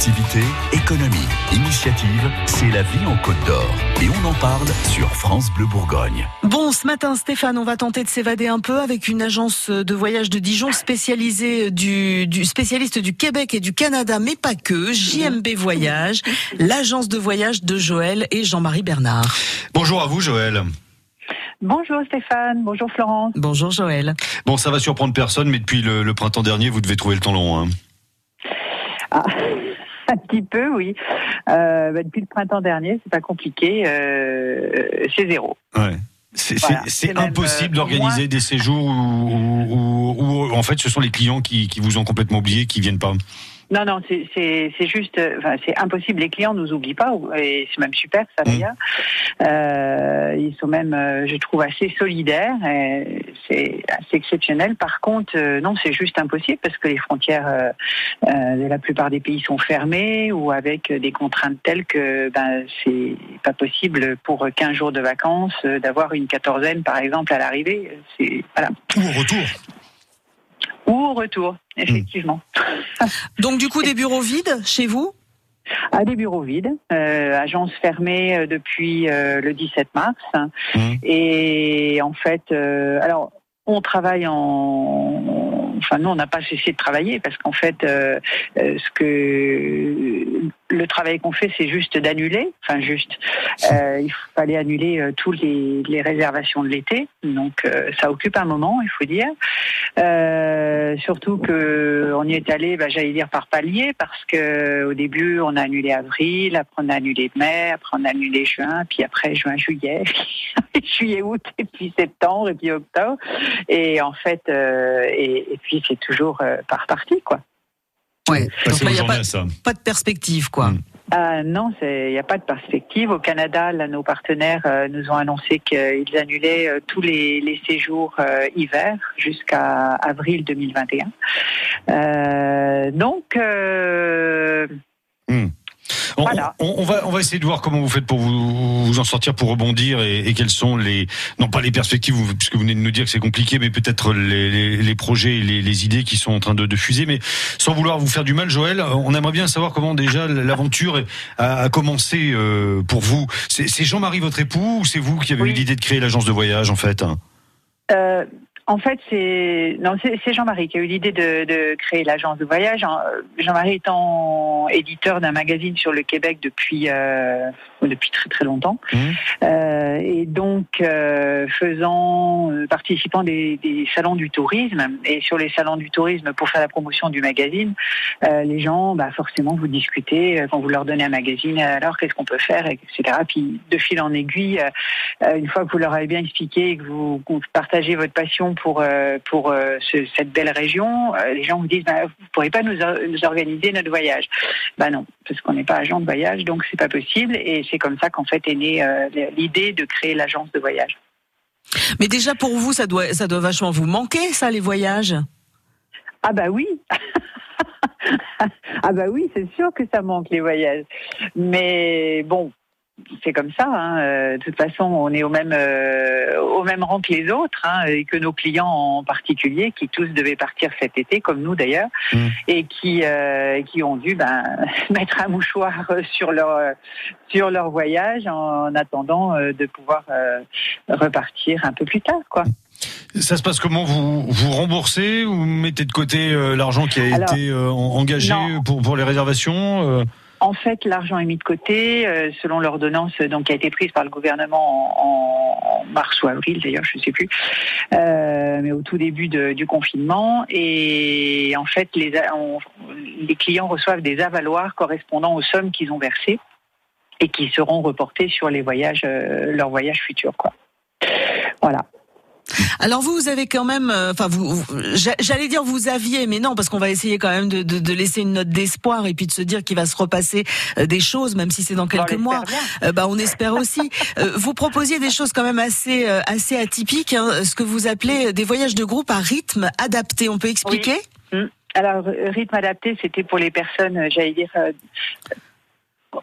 Activité, économie, initiative, c'est la vie en Côte d'Or. Et on en parle sur France Bleu Bourgogne. Bon, ce matin, Stéphane, on va tenter de s'évader un peu avec une agence de voyage de Dijon spécialisée du, du spécialiste du Québec et du Canada, mais pas que, JMB Voyage, l'agence de voyage de Joël et Jean-Marie Bernard. Bonjour à vous, Joël. Bonjour Stéphane, bonjour Florence. Bonjour Joël. Bon, ça va surprendre personne, mais depuis le, le printemps dernier, vous devez trouver le temps long. Hein. Ah, un petit peu, oui. Euh, bah, depuis le printemps dernier, c'est pas compliqué. Euh, c'est zéro. Ouais. C'est Voilà, impossible euh, d'organiser des séjours où, où- où- où, en fait ce sont les clients qui, qui vous ont complètement oublié, qui viennent pas. Non, non, c'est- juste, euh, enfin, c'est impossible. Les clients nous oublient pas, et c'est même super, ça Mm. d'ailleurs. Euh, ils sont même, euh, je trouve, assez solidaires. C'est assez exceptionnel. Par contre, euh, non, c'est juste impossible parce que les frontières euh, de la plupart des pays sont fermées ou avec des contraintes telles que ben c'est pas possible pour 15 jours de vacances d'avoir une quatorzaine, par exemple, à l'arrivée. C'est voilà. Ou au retour. Ou au retour, effectivement. Donc du coup, des bureaux vides chez vous? À des bureaux vides, euh, agence fermée euh, depuis euh, le 17 mars. Mhm. Et en fait, euh, alors on travaille en, enfin nous on n'a pas cessé de travailler parce qu'en fait, euh, euh, ce que le travail qu'on fait, c'est juste d'annuler, enfin juste, euh, il fallait annuler euh, tous les, les réservations de l'été, donc euh, ça occupe un moment, il faut dire. Euh, surtout que on y est allé, bah, j'allais dire par palier, parce que au début on a annulé avril, après on a annulé mai, après on a annulé juin, puis après juin, juillet, juillet, août, et puis septembre, et puis octobre, et en fait, euh, et, et puis c'est toujours euh, par partie, quoi. Ouais. Donc, il n'y a pas, de perspective, quoi. Mm. Ah non, il n'y a pas de perspective. Au Canada, là, nos partenaires euh, nous ont annoncé qu'ils annulaient euh, tous les, les séjours euh, hiver jusqu'à avril 2021. Euh, donc, euh, On, Voilà. on- on va, on va essayer de voir comment vous faites pour vous, vous en sortir, pour rebondir et, et quelles sont les, non pas les perspectives, puisque vous venez de nous dire que c'est compliqué, mais peut-être les, les, les projets et les, les idées qui sont en train de, de fuser. Mais sans vouloir vous faire du mal, Joël, on aimerait bien savoir comment déjà l'aventure a, a commencé euh, pour vous. C'est c'est Jean-Marie votre époux ou c'est vous qui avez Oui. eu l'idée de créer l'agence de voyage en fait euh, en fait, c'est non, c'est Jean-Marie qui a eu l'idée de, créer l'agence de voyage. Jean- Jean-Marie étant éditeur d'un magazine sur le Québec depuis euh, depuis très très longtemps, Mhm. Euh, et donc euh, faisant euh, participant des, des salons du tourisme et sur les salons du tourisme pour faire la promotion du magazine, les gens, bah forcément, vous discutez quand vous leur donnez un magazine. Alors qu'est-ce qu'on peut faire, etc. Puis de fil en aiguille, une fois que vous leur avez bien expliqué et que vous, que vous partagez votre passion pour pour ce- cette belle région, les gens vous disent bah, vous pourrez pas nous, nous organiser notre voyage. Bah non, parce qu'on n'est pas agent de voyage, donc c'est pas possible. Et c'est comme ça qu'en fait est née euh, l'idée de créer l'agence de voyage. Mais déjà pour vous, ça doit, ça doit vachement vous manquer, ça, les voyages? Ah bah oui. ah bah oui, c'est sûr que ça manque les voyages. Mais bon, c'est comme ça. Hein. Euh, De toute façon, on est au même euh, au même rang que les autres, hein, et que nos clients en particulier, qui tous devaient partir cet été, comme nous d'ailleurs, Mm. et qui euh, qui ont dû ben, mettre un mouchoir sur leur sur leur voyage en attendant de pouvoir euh, repartir un peu plus tard, quoi. Ça se passe comment? Vous vous remboursez ou mettez de côté euh, l'argent qui a Alors, été euh, en- engagé non. pour pour les réservations En fait, l'argent est mis de côté euh, selon l'ordonnance euh, donc qui a été prise par le gouvernement en, mars ou avril, d'ailleurs, je ne sais plus, euh, mais au tout début du confinement. Et en fait, les, les clients reçoivent des avaloirs correspondant aux sommes qu'ils ont versées et qui seront reportées sur les voyages, euh, leurs voyages futurs, quoi. Voilà. Alors vous, vous avez quand même, euh, enfin vous, vous- j'a- j'allais dire vous aviez, mais non, parce qu'on va essayer quand même de, de, de laisser une note d'espoir et puis de se dire qu'il va se repasser euh, des choses, même si c'est dans quelques mois. Euh, bah, on espère aussi. Euh, vous proposiez des choses quand même assez euh, assez atypiques, hein, ce que vous appelez des voyages de groupe à rythme adapté. On peut expliquer? Alors, euh, rythme adapté, c'était pour les personnes, j'allais dire,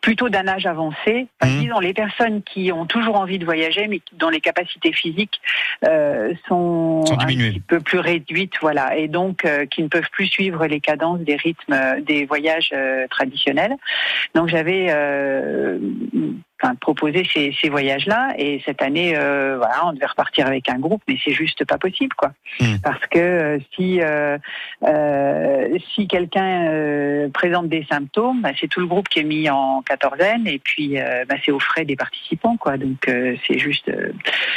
plutôt d'un âge avancé. Mhm. Disons les personnes qui ont toujours envie de voyager, mais dont les capacités physiques euh, sont, Sont un petit peu plus réduites, voilà, et donc euh, qui ne peuvent plus suivre les cadences des rythmes euh, des voyages euh, traditionnels. Donc j'avais euh, enfin, proposé ces, ces voyages-là, et cette année, euh, voilà, on devait repartir avec un groupe, mais c'est juste pas possible, quoi. Mhm. Parce que euh, si euh, euh, si quelqu'un euh, présente des symptômes, bah, c'est tout le groupe qui est mis en quatorzaine, et puis euh, bah, c'est aux frais des participants, quoi. Donc euh, c'est juste, euh,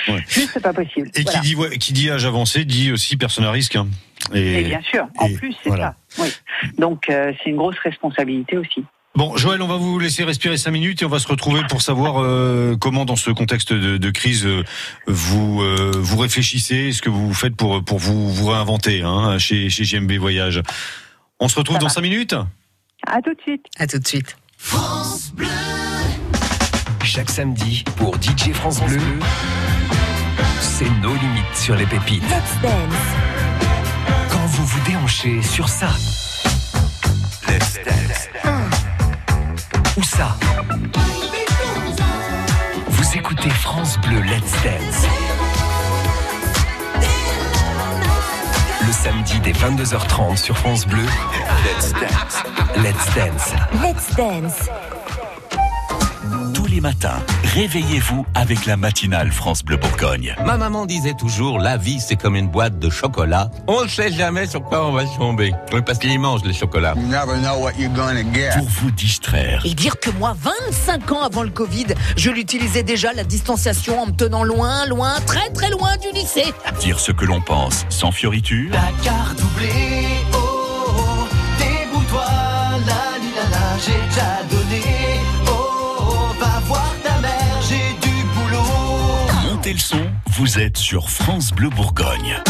Ouais. juste pas possible. Et Voilà. qui dit, ouais, qui dit âge avancé dit aussi personne à risque. hein. Et bien sûr, en plus, c'est voilà. ça. Oui. Donc, euh, c'est une grosse responsabilité aussi. Bon, Joël, on va vous laisser respirer cinq minutes et on va se retrouver pour savoir euh, comment, dans ce contexte de, de crise, euh, vous euh, vous réfléchissez, ce que vous faites pour pour vous vous réinventer hein, chez chez JMB Voyage. On se retrouve Ça dans va. cinq minutes. À tout de suite. À tout de suite. Chaque samedi, pour DJ France Bleu, c'est nos limites sur les pépites. Let's dance. Quand vous vous déhanchez sur ça. Let's dance. Ça. Vous écoutez France Bleu Let's Dance. Le samedi dès 22h30 sur France Bleu. Let's Dance. Let's Dance. Let's dance. Tous les matins, réveillez-vous avec la matinale France Bleu Bourgogne. Ma maman disait toujours, la vie c'est comme une boîte de chocolat. On ne sait jamais sur quoi on va tomber. Oui, Parce qu'il mange les chocolats. You never know what you're gonna get. Pour vous distraire, Et dire que moi, 25 ans avant le Covid, je l'utilisais déjà la distanciation en me tenant loin, loin, très très loin du lycée. dire ce que l'on pense sans fioriture, La gare doublée, oh, oh, débrouille-toi, la la la, j'ai déjà donné, vous êtes sur France Bleu Bourgogne.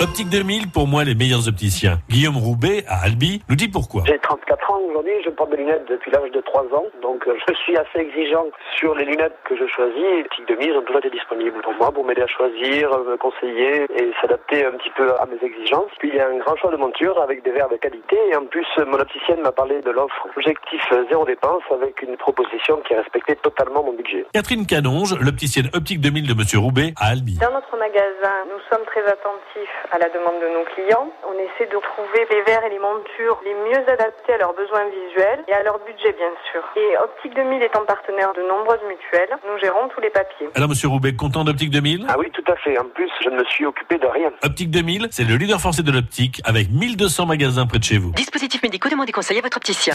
Optique 2000, pour moi, les meilleurs opticiens. Guillaume Roubaix, à Albi, nous dit pourquoi. J'ai 34 ans aujourd'hui, je porte des lunettes depuis l'âge de 3 ans, donc euh, je suis assez exigeant sur les lunettes que je choisis. Optique 2000 ont toujours été disponibles pour moi, pour m'aider à choisir, euh, me conseiller et s'adapter un petit peu à mes exigences. Puis il y a un grand choix de montures avec des verres de qualité et en plus mon opticienne m'a parlé de l'offre objectif euh, zéro dépense avec une proposition qui respectait totalement mon budget. Catherine Canonge, l'opticienne Optique 2000 de Monsieur Roubaix, à Albi. Dans notre magasin, nous sommes très attentifs à la demande de nos clients. On essaie de trouver les verres et les montures les mieux adaptés à leurs besoins visuels et à leur budget, bien sûr. Et Optique 2000 étant partenaire de nombreuses mutuelles, nous gérons tous les papiers. Alors, Monsieur Roubaix, content d'Optique 2000 Ah oui, tout à fait. En plus, je ne me suis occupé de rien. Optique 2000, c'est le leader français de l'optique avec 1200 magasins près de chez vous. Dispositifs médicaux, demandez conseil à votre opticien.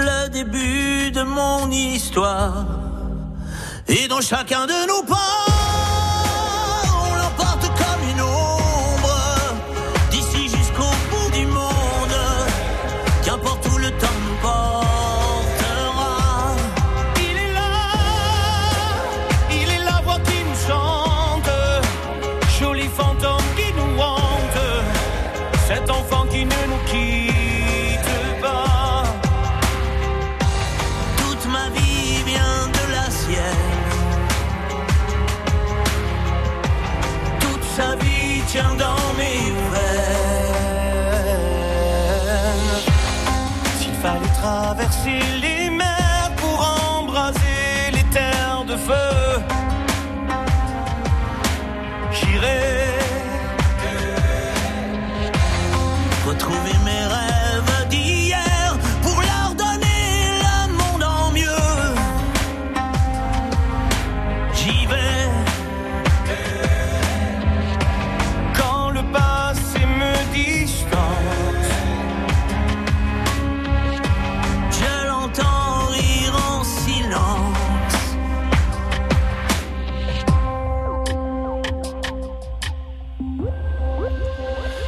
Le début de mon histoire. Et dans chacun de nos pas, S'il fallait traverser les mers pour embraser les terres de feu, j'irai retrouver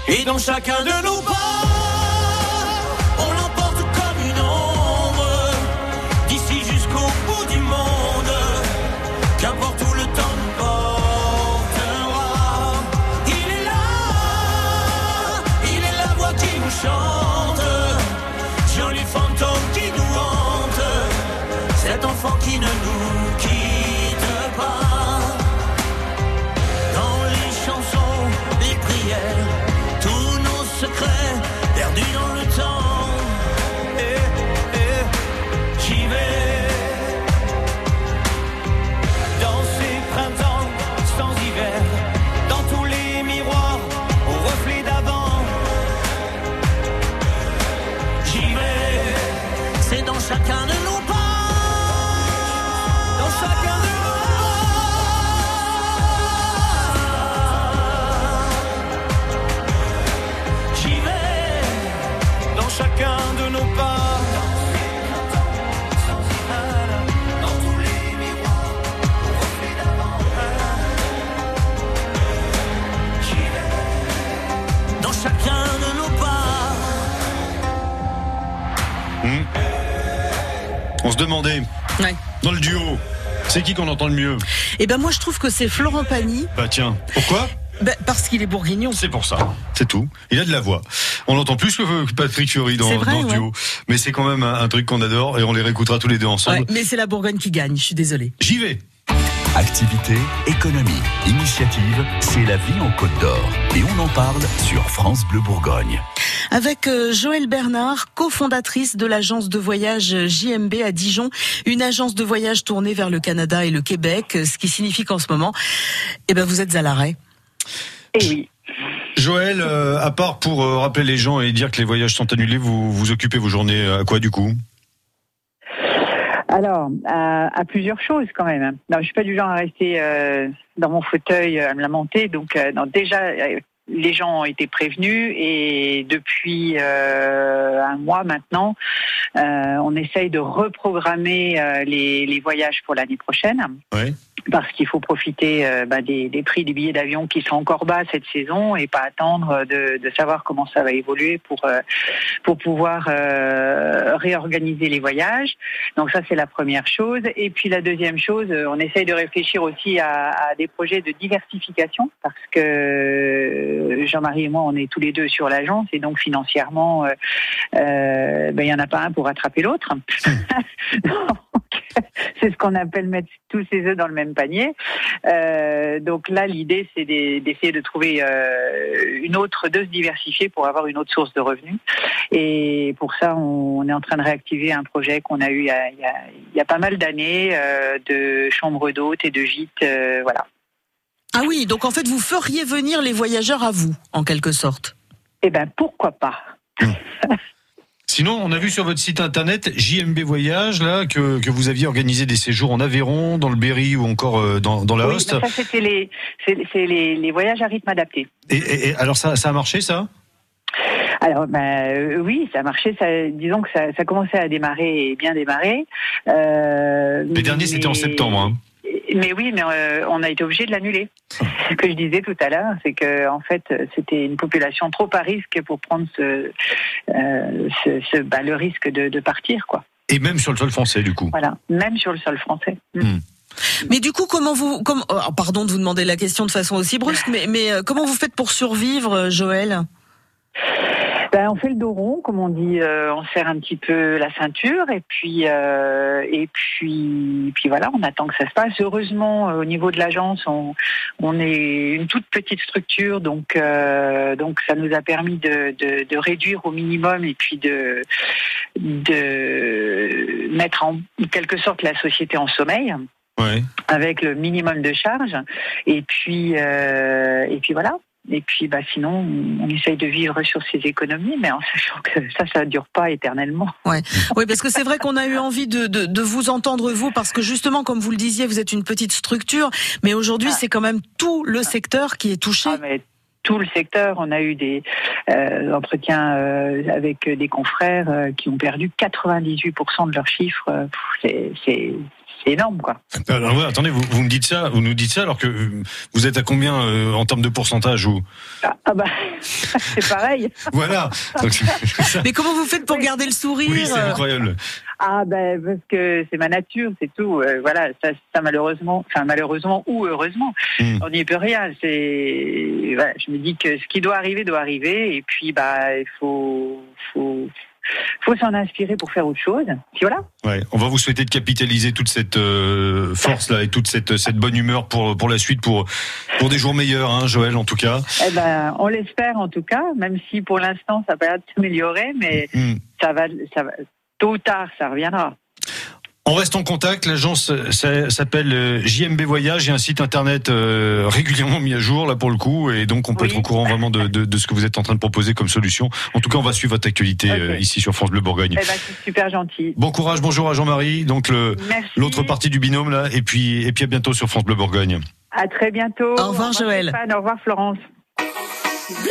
Et dans chacun de nos pas se demandait, Ouais. dans le duo, c'est qui qu'on entend le mieux Eh ben moi je trouve que c'est Florent Pagny. Bah tiens, pourquoi Ben, parce qu'il est bourguignon. C'est pour ça, c'est tout. Il a de la voix. On l'entend plus que Patrick Fiori dans, vrai, dans le ouais. duo. Mais c'est quand même un, un truc qu'on adore et on les réécoutera tous les deux ensemble. Ouais, mais c'est la Bourgogne qui gagne, je suis désolée. J'y vais Activité, économie, initiative, c'est la vie en Côte d'Or. Et on en parle sur France Bleu Bourgogne. Avec euh, Joëlle Bernard, cofondatrice de l'agence de voyage JMB à Dijon, une agence de voyage tournée vers le Canada et le Québec, ce qui signifie qu'en ce moment, eh ben vous êtes à l'arrêt. Et oui. Joël, euh, à part pour euh, rappeler les gens et dire que les voyages sont annulés, vous vous occupez vos journées à quoi du coup? Alors, à, à plusieurs choses quand même. hein. Non, je suis pas du genre à rester euh, dans mon fauteuil euh, à me lamenter. Donc, euh, non, déjà, euh, les gens ont été prévenus et depuis euh, un mois maintenant, euh, on essaye de reprogrammer euh, les, les voyages pour l'année prochaine. Ouais. Parce qu'il faut profiter euh, bah, des, des prix des billets d'avion qui sont encore bas cette saison et pas attendre de, de savoir comment ça va évoluer pour euh, pour pouvoir euh, réorganiser les voyages. Donc ça c'est la première chose. Et puis la deuxième chose, euh, on essaye de réfléchir aussi à, à des projets de diversification parce que Jean-Marie et moi on est tous les deux sur l'agence et donc financièrement euh, ben, il y en a pas un pour rattraper l'autre. C'est ce qu'on appelle mettre tous ses œufs dans le même panier. Euh, donc là, l'idée, c'est d'e- d'essayer de trouver euh, une autre, de se diversifier pour avoir une autre source de revenus. Et pour ça, on est en train de réactiver un projet qu'on a eu il y a, il y a- il y a pas mal d'années euh, de chambres d'hôtes et de gîtes. euh, voilà. Ah oui, donc en fait vous feriez venir les voyageurs à vous, en quelque sorte. Eh ben pourquoi pas? Sinon, on a vu sur votre site internet JMB Voyage là que, que vous aviez organisé des séjours en Aveyron, dans le Berry ou encore euh, dans, dans la Oui, Hoste. ça c'était les, c'est c'est les, les voyages à rythme adapté. Et, et- et alors ça, ça a marché ça? Alors, ben, euh, oui, ça a marché. Ça, disons que ça, ça commençait à démarrer et bien démarrer. Euh, Les derniers c'était en septembre. Hein. Mais oui, mais euh, on a été obligé de l'annuler. Ce que je disais tout à l'heure, c'est que en fait, c'était une population trop à risque pour prendre ce, euh, ce, ce- bah, le risque de, de partir, quoi. Et même sur le sol français du coup. Voilà, même sur le sol français. Mais du coup, comment vous, comme, oh, pardon de vous demander la question de façon aussi brusque, mais, mais euh, comment vous faites pour survivre, Joël? Ben, on fait le dos rond, comme on dit, euh, on serre un petit peu la ceinture et puis euh, et puis puis voilà, on attend que ça se passe. Heureusement, euh, au niveau de l'agence, on on est une toute petite structure, donc euh, donc ça nous a permis de, de de réduire au minimum et puis de de mettre en quelque sorte la société en sommeil Ouais. avec le minimum de charges. Et puis, euh, et puis voilà. Et puis, bah, sinon, on essaye de vivre sur ses économies, mais en sachant que ça, ça ne dure pas éternellement. Ouais. Oui, parce que c'est vrai qu'on a eu envie de, de, de vous entendre, vous, parce que justement, comme vous le disiez, vous êtes une petite structure, mais aujourd'hui, c'est quand même tout le secteur qui est touché. Ah, mais tout le secteur. On a eu des euh, entretiens euh, avec des confrères euh, qui ont perdu 98% de leurs chiffres. C'est c'est- énorme, quoi. Alors, ouais, attendez, vous, vous me dites ça, vous nous dites ça alors que euh, vous êtes à combien euh, en termes de pourcentage ou Ah, ah bah, c'est pareil. Voilà. Donc. Mais comment vous faites pour garder le sourire? Oui, c'est incroyable. Ah ben parce que c'est ma nature, c'est tout. Euh, voilà, ça, ça malheureusement, enfin malheureusement ou heureusement, Mm. on n'y peut rien. C'est, voilà, je me dis que ce qui doit arriver doit arriver, et puis bah il faut, faut, faut s'en inspirer pour faire autre chose. Puis voilà. Ouais, on va vous souhaiter de capitaliser toute cette euh, force là et toute cette cette bonne humeur pour pour la suite pour pour des jours meilleurs, hein, Joël en tout cas. Eh ben, on l'espère en tout cas, même si pour l'instant ça va s'améliorer, mais Mm. ça va, ça va, tôt ou tard, ça reviendra. On reste en contact. L'agence s'appelle euh, JMB Voyage. Il y a un site internet euh, régulièrement mis à jour là pour le coup, et donc on peut Oui. être au courant vraiment de, de, de ce que vous êtes en train de proposer comme solution. En tout cas, on va suivre votre actualité euh, ici sur France Bleu Bourgogne. Eh ben, c'est super gentil. Bon courage, bonjour à Jean-Marie, donc le Merci. l'autre partie du binôme là, et puis et puis à bientôt sur France Bleu Bourgogne. À très bientôt. Au revoir, Joël. Stéphane, au revoir Florence. Bleu